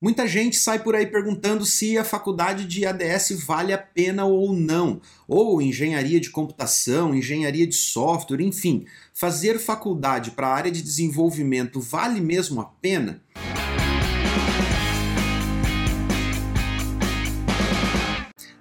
Muita gente sai por aí perguntando se a faculdade de ADS vale a pena ou não, ou engenharia de computação, engenharia de software, enfim, fazer faculdade para a área de desenvolvimento vale mesmo a pena?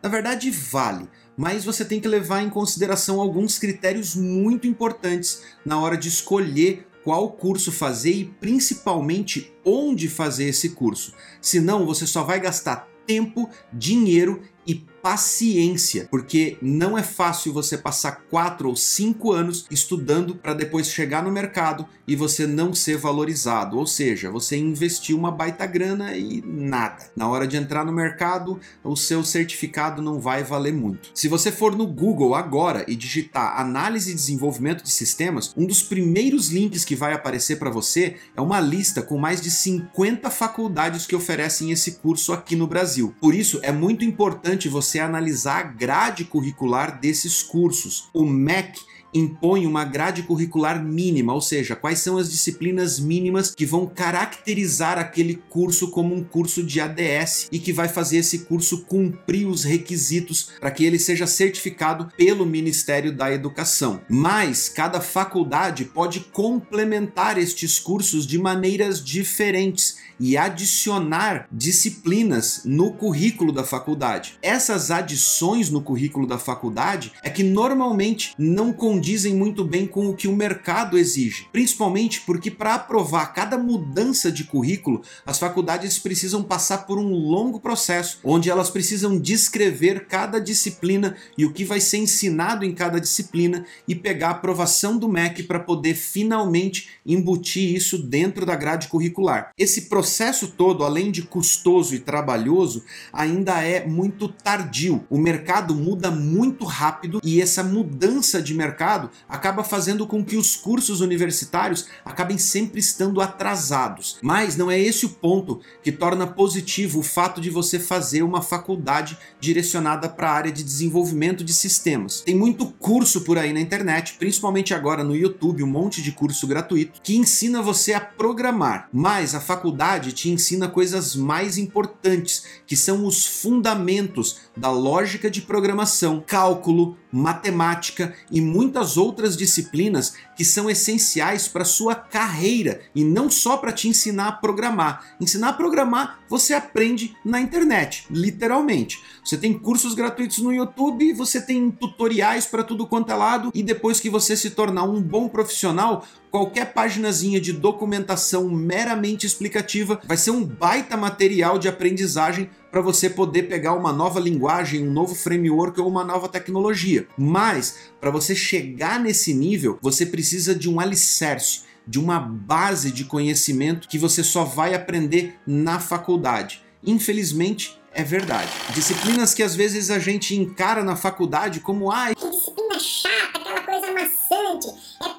Na verdade, vale, mas você tem que levar em consideração alguns critérios muito importantes na hora de escolher qual curso fazer e principalmente onde fazer esse curso. Senão você só vai gastar tempo, dinheiro e paciência, porque não é fácil você passar quatro ou cinco anos estudando para depois chegar no mercado e você não ser valorizado, ou seja, você investiu uma baita grana e nada. Na hora de entrar no mercado, o seu certificado não vai valer muito. Se você for no Google agora e digitar análise e desenvolvimento de sistemas, um dos primeiros links que vai aparecer para você é uma lista com mais de 50 faculdades que oferecem esse curso aqui no Brasil. Por isso é muito importante você você analisar a grade curricular desses cursos. O MEC impõe uma grade curricular mínima, ou seja, quais são as disciplinas mínimas que vão caracterizar aquele curso como um curso de ADS e que vai fazer esse curso cumprir os requisitos para que ele seja certificado pelo Ministério da Educação. Mas cada faculdade pode complementar estes cursos de maneiras diferentes e adicionar disciplinas no currículo da faculdade. Essas adições no currículo da faculdade é que normalmente não condizem muito bem com o que o mercado exige, principalmente porque para aprovar cada mudança de currículo, as faculdades precisam passar por um longo processo onde elas precisam descrever cada disciplina e o que vai ser ensinado em cada disciplina e pegar a aprovação do MEC para poder finalmente embutir isso dentro da grade curricular. Esse processo todo, além de custoso e trabalhoso, ainda é muito tardio. O mercado muda muito rápido e essa mudança de mercado acaba fazendo com que os cursos universitários acabem sempre estando atrasados. Mas não é esse o ponto que torna positivo o fato de você fazer uma faculdade direcionada para a área de desenvolvimento de sistemas. Tem muito curso por aí na internet, principalmente agora no YouTube, um monte de curso gratuito que ensina você a programar. Mas a faculdade te ensina coisas mais importantes, que são os fundamentos da lógica de programação, cálculo, matemática e muitas outras disciplinas que são essenciais para sua carreira e não só para te ensinar a programar. Ensinar a programar você aprende na internet, literalmente. Você tem cursos gratuitos no YouTube, você tem tutoriais para tudo quanto é lado e depois que você se tornar um bom profissional, qualquer paginazinha de documentação meramente explicativa vai ser um baita material de aprendizagem para você poder pegar uma nova linguagem, um novo framework ou uma nova tecnologia. Mas para você chegar nesse nível, você precisa de um alicerce de uma base de conhecimento que você só vai aprender na faculdade. Infelizmente, é verdade. Disciplinas que às vezes a gente encara na faculdade como ah, que disciplina chata, aquela coisa maçante, é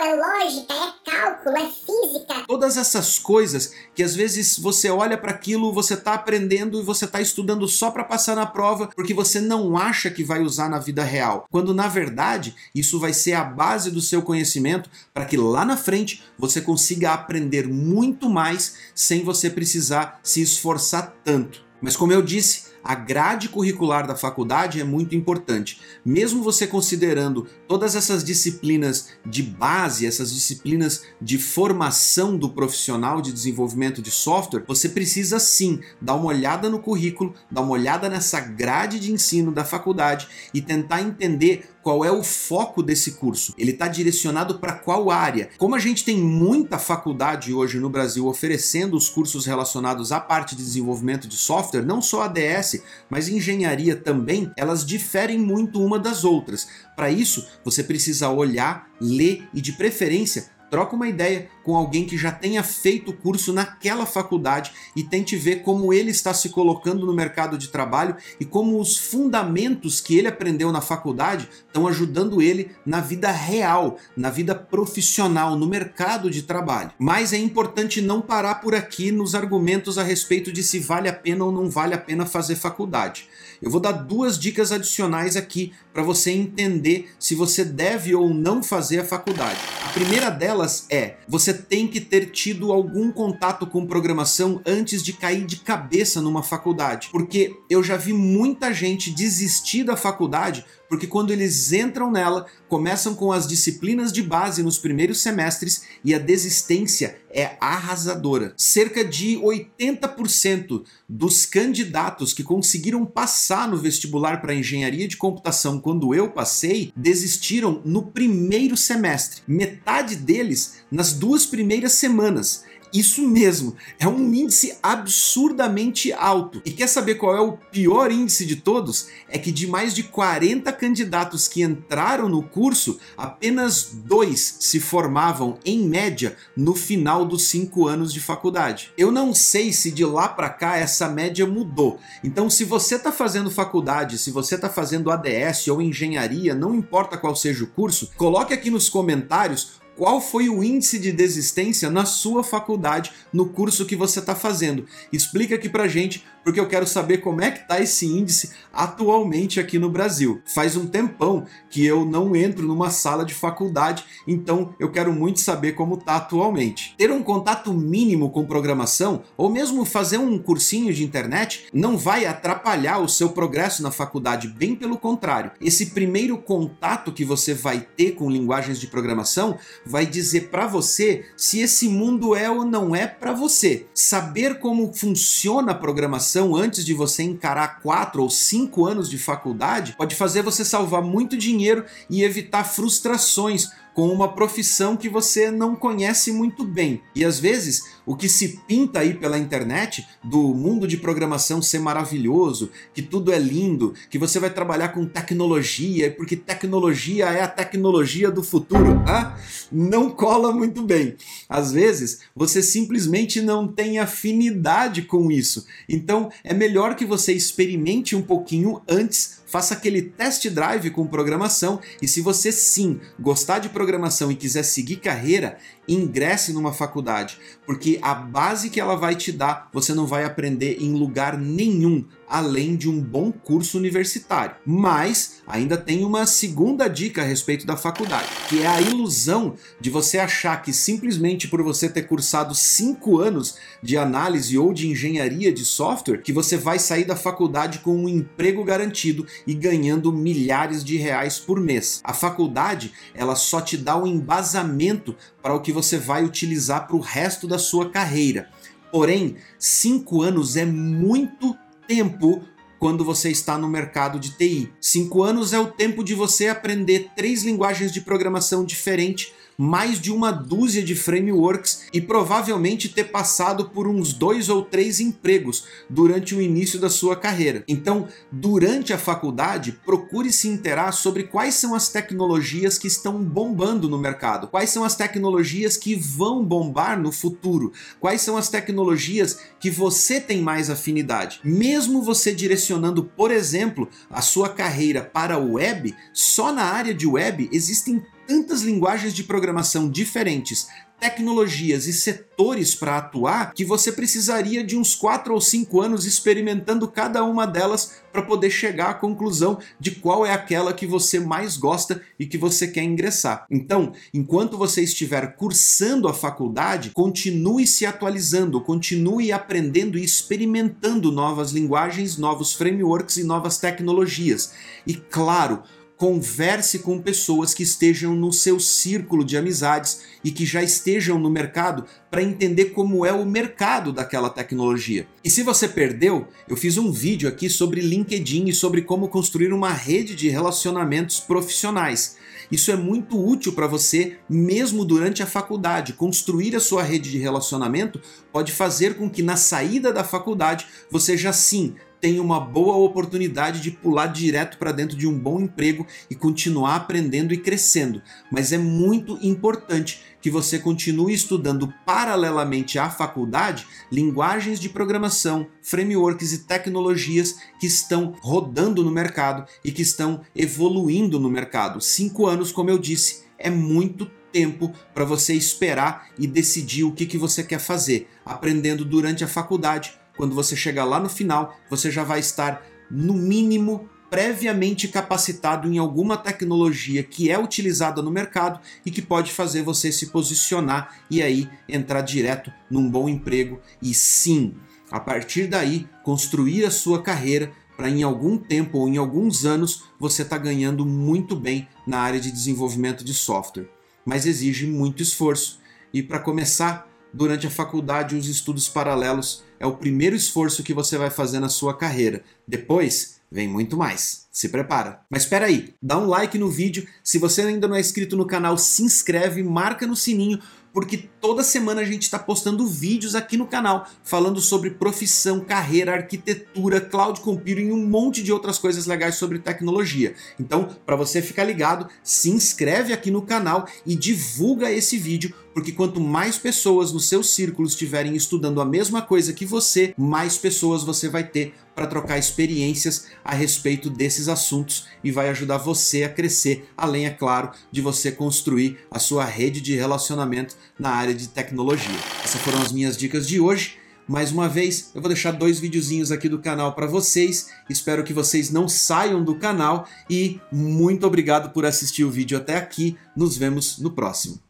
É lógica, é cálculo, é física. Todas essas coisas que às vezes você olha para aquilo, você tá aprendendo e você tá estudando só para passar na prova, porque você não acha que vai usar na vida real. Quando na verdade, isso vai ser a base do seu conhecimento para que lá na frente você consiga aprender muito mais sem você precisar se esforçar tanto. Mas como eu disse, a grade curricular da faculdade é muito importante. Mesmo você considerando todas essas disciplinas de base, essas disciplinas de formação do profissional de desenvolvimento de software, você precisa sim dar uma olhada no currículo, dar uma olhada nessa grade de ensino da faculdade e tentar entender qual é o foco desse curso? Ele está direcionado para qual área? Como a gente tem muita faculdade hoje no Brasil oferecendo os cursos relacionados à parte de desenvolvimento de software, não só ADS, mas engenharia também, elas diferem muito uma das outras. Para isso, você precisa olhar, ler e, de preferência, troca uma ideia com alguém que já tenha feito o curso naquela faculdade e tente ver como ele está se colocando no mercado de trabalho e como os fundamentos que ele aprendeu na faculdade estão ajudando ele na vida real, na vida profissional, no mercado de trabalho. Mas é importante não parar por aqui nos argumentos a respeito de se vale a pena ou não vale a pena fazer faculdade. Eu vou dar duas dicas adicionais aqui para você entender se você deve ou não fazer a faculdade. A primeira delas delas é: você tem que ter tido algum contato com programação antes de cair de cabeça numa faculdade. Porque eu já vi muita gente desistir da faculdade porque quando eles entram nela, começam com as disciplinas de base nos primeiros semestres e a desistência é arrasadora. Cerca de 80% dos candidatos que conseguiram passar no vestibular para engenharia de computação quando eu passei, desistiram no primeiro semestre. Metade deles nas duas primeiras semanas. Isso mesmo, é um índice absurdamente alto. E quer saber qual é o pior índice de todos? É que de mais de 40 candidatos que entraram no curso, apenas dois se formavam, em média, no final dos cinco anos de faculdade. Eu não sei se de lá para cá essa média mudou. Então, se você está fazendo faculdade, se você está fazendo ADS ou engenharia, não importa qual seja o curso, coloque aqui nos comentários qual foi o índice de desistência na sua faculdade, no curso que você está fazendo. Explica aqui pra gente, porque eu quero saber como é que tá esse índice atualmente aqui no Brasil. Faz um tempão que eu não entro numa sala de faculdade, então eu quero muito saber como tá atualmente. Ter um contato mínimo com programação, ou mesmo fazer um cursinho de internet, não vai atrapalhar o seu progresso na faculdade, bem pelo contrário. Esse primeiro contato que você vai ter com linguagens de programação vai dizer para você se esse mundo é ou não é para você. Saber como funciona a programação antes de você encarar quatro ou cinco anos de faculdade pode fazer você salvar muito dinheiro e evitar frustrações com uma profissão que você não conhece muito bem. E às vezes, o que se pinta aí pela internet do mundo de programação ser maravilhoso, que tudo é lindo, que você vai trabalhar com tecnologia, porque tecnologia é a tecnologia do futuro, ah, não cola muito bem. Às vezes, você simplesmente não tem afinidade com isso. Então, é melhor que você experimente um pouquinho antes faça aquele test drive com programação e se você sim gostar de programação e quiser seguir carreira, ingresse numa faculdade, porque a base que ela vai te dar, você não vai aprender em lugar nenhum além de um bom curso universitário. Mas ainda tem uma segunda dica a respeito da faculdade, que é a ilusão de você achar que simplesmente por você ter cursado cinco anos de análise ou de engenharia de software, que você vai sair da faculdade com um emprego garantido e ganhando milhares de reais por mês. A faculdade, ela só te dá um embasamento para o que você vai utilizar para o resto da sua carreira. Porém, cinco anos é muito tempo quando você está no mercado de TI. Cinco anos é o tempo de você aprender três linguagens de programação diferentes mais de uma dúzia de frameworks e provavelmente ter passado por uns dois ou três empregos durante o início da sua carreira. Então, durante a faculdade, procure se interar sobre quais são as tecnologias que estão bombando no mercado, quais são as tecnologias que vão bombar no futuro, quais são as tecnologias que você tem mais afinidade. Mesmo você direcionando, por exemplo, a sua carreira para o web, só na área de web existem tantas linguagens de programação diferentes, tecnologias e setores para atuar que você precisaria de uns 4 ou 5 anos experimentando cada uma delas para poder chegar à conclusão de qual é aquela que você mais gosta e que você quer ingressar. Então, enquanto você estiver cursando a faculdade, continue se atualizando, continue aprendendo e experimentando novas linguagens, novos frameworks e novas tecnologias. E claro, converse com pessoas que estejam no seu círculo de amizades e que já estejam no mercado para entender como é o mercado daquela tecnologia. E se você perdeu, eu fiz um vídeo aqui sobre LinkedIn e sobre como construir uma rede de relacionamentos profissionais. Isso é muito útil para você mesmo durante a faculdade. Construir a sua rede de relacionamento pode fazer com que na saída da faculdade você já sim tem uma boa oportunidade de pular direto para dentro de um bom emprego e continuar aprendendo e crescendo. Mas é muito importante que você continue estudando paralelamente à faculdade linguagens de programação, frameworks e tecnologias que estão rodando no mercado e que estão evoluindo no mercado. Cinco anos, como eu disse, é muito tempo para você esperar e decidir o que, que você quer fazer, aprendendo durante a faculdade quando você chegar lá no final, você já vai estar no mínimo previamente capacitado em alguma tecnologia que é utilizada no mercado e que pode fazer você se posicionar e aí entrar direto num bom emprego e sim, a partir daí construir a sua carreira para em algum tempo ou em alguns anos você estar tá ganhando muito bem na área de desenvolvimento de software. Mas exige muito esforço. E para começar, durante a faculdade, os estudos paralelos é o primeiro esforço que você vai fazer na sua carreira. Depois, vem muito mais. Se prepara. Mas espera aí, dá um like no vídeo. Se você ainda não é inscrito no canal, se inscreve, marca no sininho porque toda semana a gente está postando vídeos aqui no canal falando sobre profissão, carreira, arquitetura, cloud computing e um monte de outras coisas legais sobre tecnologia. Então, para você ficar ligado, se inscreve aqui no canal e divulga esse vídeo, porque quanto mais pessoas no seu círculo estiverem estudando a mesma coisa que você, mais pessoas você vai ter para trocar experiências a respeito desses assuntos e vai ajudar você a crescer, além, é claro, de você construir a sua rede de relacionamento na área de tecnologia. Essas foram as minhas dicas de hoje. Mais uma vez, eu vou deixar dois videozinhos aqui do canal para vocês. Espero que vocês não saiam do canal e muito obrigado por assistir o vídeo até aqui. Nos vemos no próximo.